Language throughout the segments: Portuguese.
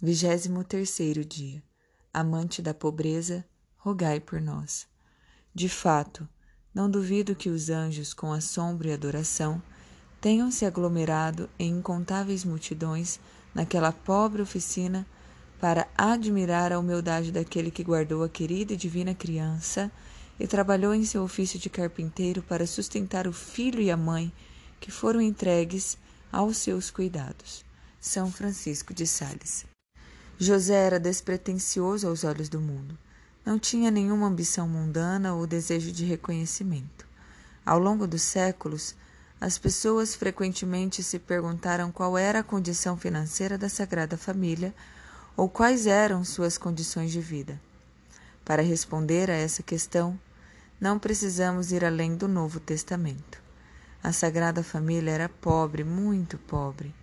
Vigésimo terceiro dia. Amante da pobreza, rogai por nós. De fato, não duvido que os anjos, com assombro e adoração, tenham se aglomerado em incontáveis multidões naquela pobre oficina para admirar a humildade daquele que guardou a querida e divina criança e trabalhou em seu ofício de carpinteiro para sustentar o filho e a mãe que foram entregues aos seus cuidados. São Francisco de Sales. José era despretensioso aos olhos do mundo. Não tinha nenhuma ambição mundana ou desejo de reconhecimento. Ao longo dos séculos, as pessoas frequentemente se perguntaram qual era a condição financeira da Sagrada Família ou quais eram suas condições de vida. Para responder a essa questão, não precisamos ir além do Novo Testamento. A Sagrada Família era pobre, muito pobre.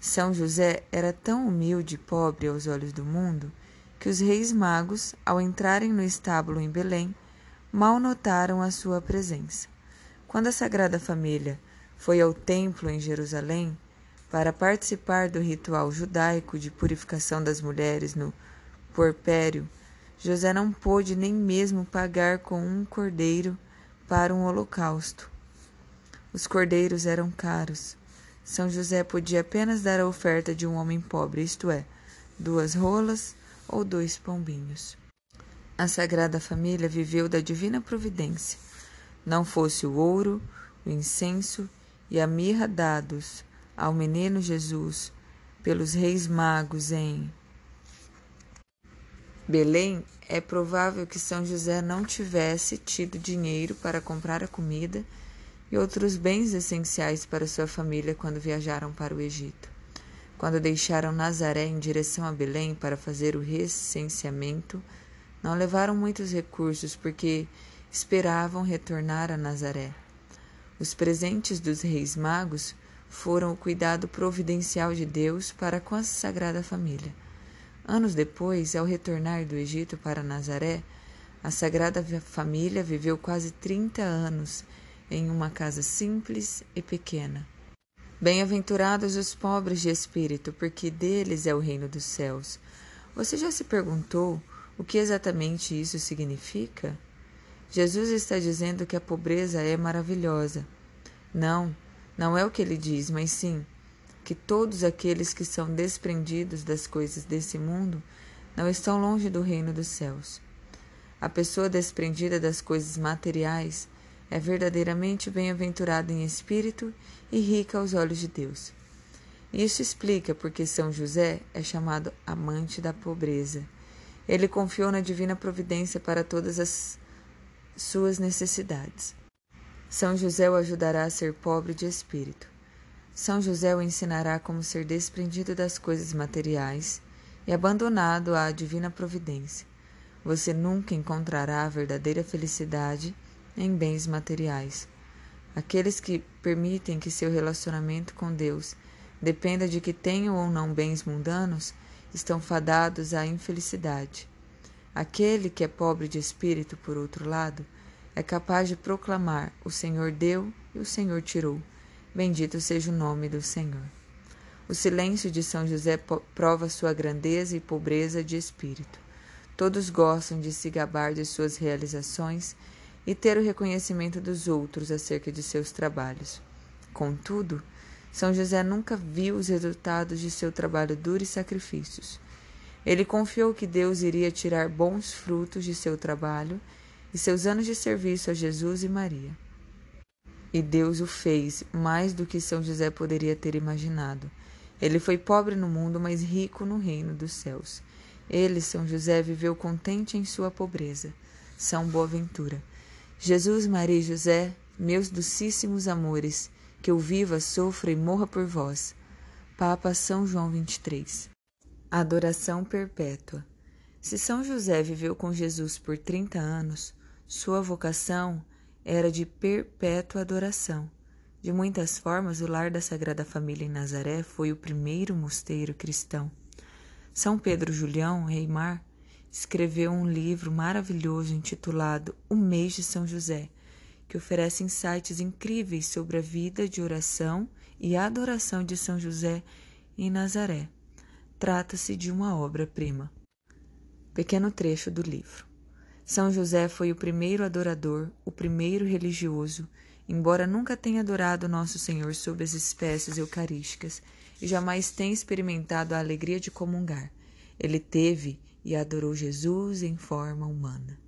São José era tão humilde e pobre aos olhos do mundo que os reis magos, ao entrarem no estábulo em Belém, mal notaram a sua presença. Quando a Sagrada Família foi ao templo em Jerusalém para participar do ritual judaico de purificação das mulheres no porpério, José não pôde nem mesmo pagar com um cordeiro para um holocausto. Os cordeiros eram caros são José podia apenas dar a oferta de um homem pobre, isto é, duas rolas ou dois pombinhos. A Sagrada Família viveu da divina providência. Não fosse o ouro, o incenso e a mirra dados ao menino Jesus pelos reis magos em Belém, é provável que São José não tivesse tido dinheiro para comprar a comida e outros bens essenciais para sua família quando viajaram para o Egito. Quando deixaram Nazaré em direção a Belém para fazer o recenseamento, não levaram muitos recursos porque esperavam retornar a Nazaré. Os presentes dos reis magos foram o cuidado providencial de Deus para com a Sagrada Família. Anos depois, ao retornar do Egito para Nazaré, a Sagrada Família viveu quase 30 anos em uma casa simples e pequena. Bem-aventurados os pobres de espírito, porque deles é o reino dos céus. Você já se perguntou o que exatamente isso significa? Jesus está dizendo que a pobreza é maravilhosa. Não, não é o que ele diz, mas sim que todos aqueles que são desprendidos das coisas desse mundo não estão longe do reino dos céus. A pessoa desprendida das coisas materiais é verdadeiramente bem-aventurada em espírito e rica aos olhos de Deus. Isso explica porque São José é chamado amante da pobreza Ele confiou na divina providência para todas as suas necessidades. São José o ajudará a ser pobre de espírito. São José o ensinará como ser desprendido das coisas materiais e abandonado à divina providência. Você nunca encontrará a verdadeira felicidade em bens materiais. Aqueles que permitem que seu relacionamento com Deus dependa de que tenham ou não bens mundanos estão fadados à infelicidade. Aquele que é pobre de espírito, por outro lado, é capaz de proclamar: O Senhor deu e o Senhor tirou. Bendito seja o nome do Senhor. O silêncio de São José prova sua grandeza e pobreza de espírito. Todos gostam de se gabar de suas realizações e ter o reconhecimento dos outros acerca de seus trabalhos. Contudo, São José nunca viu os resultados de seu trabalho duro e sacrifícios. Ele confiou que Deus iria tirar bons frutos de seu trabalho e seus anos de serviço a Jesus e Maria. E Deus o fez mais do que São José poderia ter imaginado. Ele foi pobre no mundo, mas rico no reino dos céus. Ele, São José, viveu contente em sua pobreza. São Boaventura. Jesus, Maria e José, meus docíssimos amores, que eu viva, sofra e morra por vós. Papa São João 23. Adoração perpétua. Se São José viveu com Jesus por 30 anos, sua vocação era de perpétua adoração. De muitas formas, o lar da Sagrada Família em Nazaré foi o primeiro mosteiro cristão. São Pedro Julião Reimar escreveu um livro maravilhoso intitulado O Mês de São José, que oferece insights incríveis sobre a vida de oração e adoração de São José em Nazaré. Trata-se de uma obra-prima. Pequeno trecho do livro. São José foi o primeiro adorador, o primeiro religioso, embora nunca tenha adorado Nosso Senhor sob as espécies eucarísticas e jamais tenha experimentado a alegria de comungar. Ele teve e adorou Jesus em forma humana.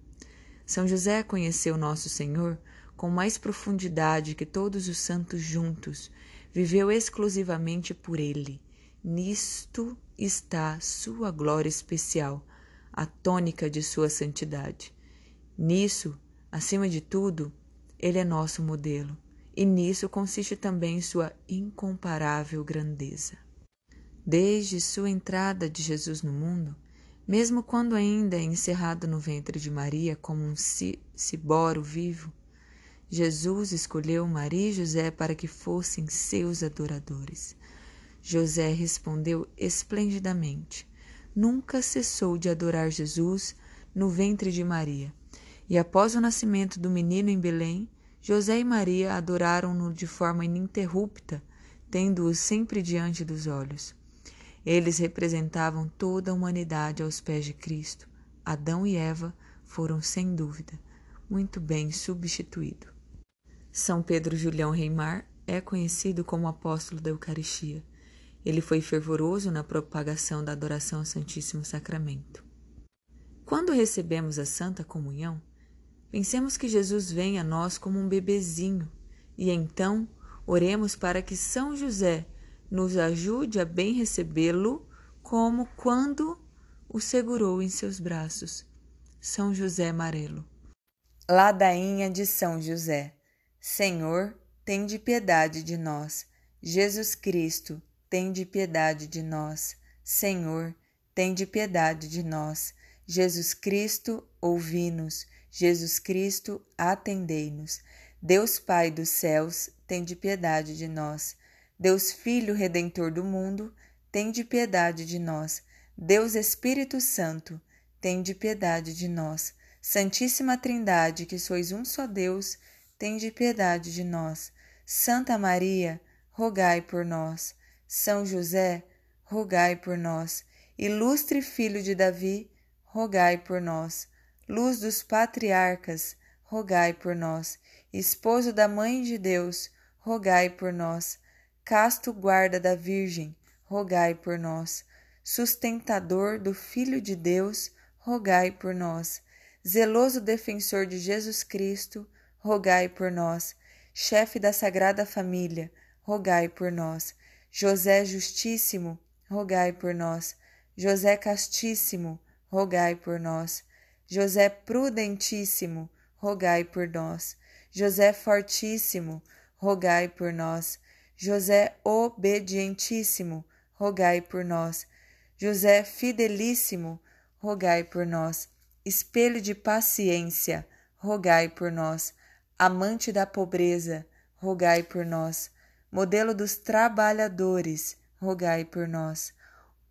São José conheceu Nosso Senhor com mais profundidade que todos os santos juntos, viveu exclusivamente por Ele. Nisto está sua glória especial a tônica de sua santidade. Nisso, acima de tudo, ele é nosso modelo, e nisso consiste também sua incomparável grandeza. Desde sua entrada de Jesus no mundo, mesmo quando ainda é encerrado no ventre de Maria como um ciboro vivo, Jesus escolheu Maria e José para que fossem seus adoradores. José respondeu esplendidamente: nunca cessou de adorar Jesus no ventre de Maria. E após o nascimento do menino em Belém, José e Maria adoraram-no de forma ininterrupta, tendo-o sempre diante dos olhos. Eles representavam toda a humanidade aos pés de Cristo. Adão e Eva foram, sem dúvida, muito bem substituídos. São Pedro Julião Reimar é conhecido como apóstolo da Eucaristia. Ele foi fervoroso na propagação da adoração ao Santíssimo Sacramento. Quando recebemos a Santa Comunhão, pensemos que Jesus vem a nós como um bebezinho e então oremos para que São José nos ajude a bem recebê-lo, como quando o segurou em seus braços. São José Amarelo. Ladainha de São José. Senhor, tem de piedade de nós. Jesus Cristo, de piedade de nós. Senhor, de piedade de nós. Jesus Cristo, ouvi-nos. Jesus Cristo, atendei-nos. Deus Pai dos céus, de piedade de nós. Deus Filho Redentor do mundo, de piedade de nós. Deus Espírito Santo, de piedade de nós. Santíssima Trindade, que sois um só Deus, de piedade de nós. Santa Maria, rogai por nós. São José, rogai por nós. Ilustre filho de Davi, rogai por nós. Luz dos patriarcas, rogai por nós. Esposo da Mãe de Deus, rogai por nós. Casto guarda da Virgem, rogai por nós. Sustentador do Filho de Deus, rogai por nós. Zeloso defensor de Jesus Cristo, rogai por nós. Chefe da Sagrada Família, rogai por nós José Justíssimo, rogai por nós. José Castíssimo, rogai por nós. José prudentíssimo, rogai por nós. José fortíssimo, rogai por nós. José obedientíssimo, rogai por nós. José fidelíssimo, rogai por nós. Espelho de paciência, rogai por nós. Amante da pobreza, rogai por nós. Modelo dos trabalhadores, rogai por nós.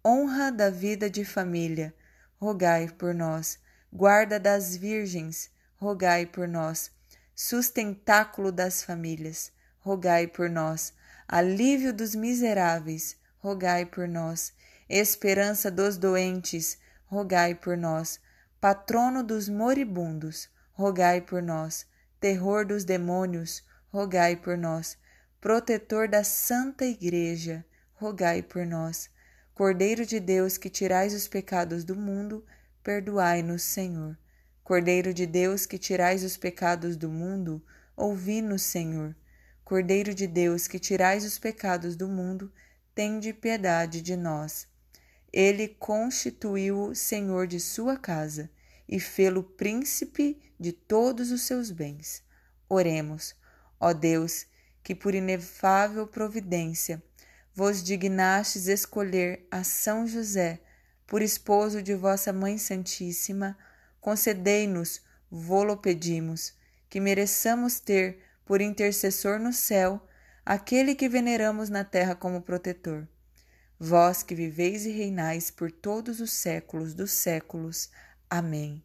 Honra da vida de família, rogai por nós. Guarda das virgens, rogai por nós. Sustentáculo das famílias, rogai por nós. Alívio dos miseráveis, rogai por nós. Esperança dos doentes, rogai por nós. Patrono dos moribundos, rogai por nós. Terror dos demônios, rogai por nós. Protetor da Santa Igreja, rogai por nós. Cordeiro de Deus que tirais os pecados do mundo, perdoai-nos, Senhor. Cordeiro de Deus que tirais os pecados do mundo, ouvi-nos, Senhor. Cordeiro de Deus que tirais os pecados do mundo, tende piedade de nós. Ele constituiu-o senhor de sua casa e fê-lo príncipe de todos os seus bens. Oremos, ó Deus, que por inefável providência vos dignastes escolher a São José por esposo de vossa Mãe Santíssima, concedei-nos, vô-lo pedimos, que mereçamos ter por intercessor no céu aquele que veneramos na terra como protetor. Vós que viveis e reinais por todos os séculos dos séculos. Amém.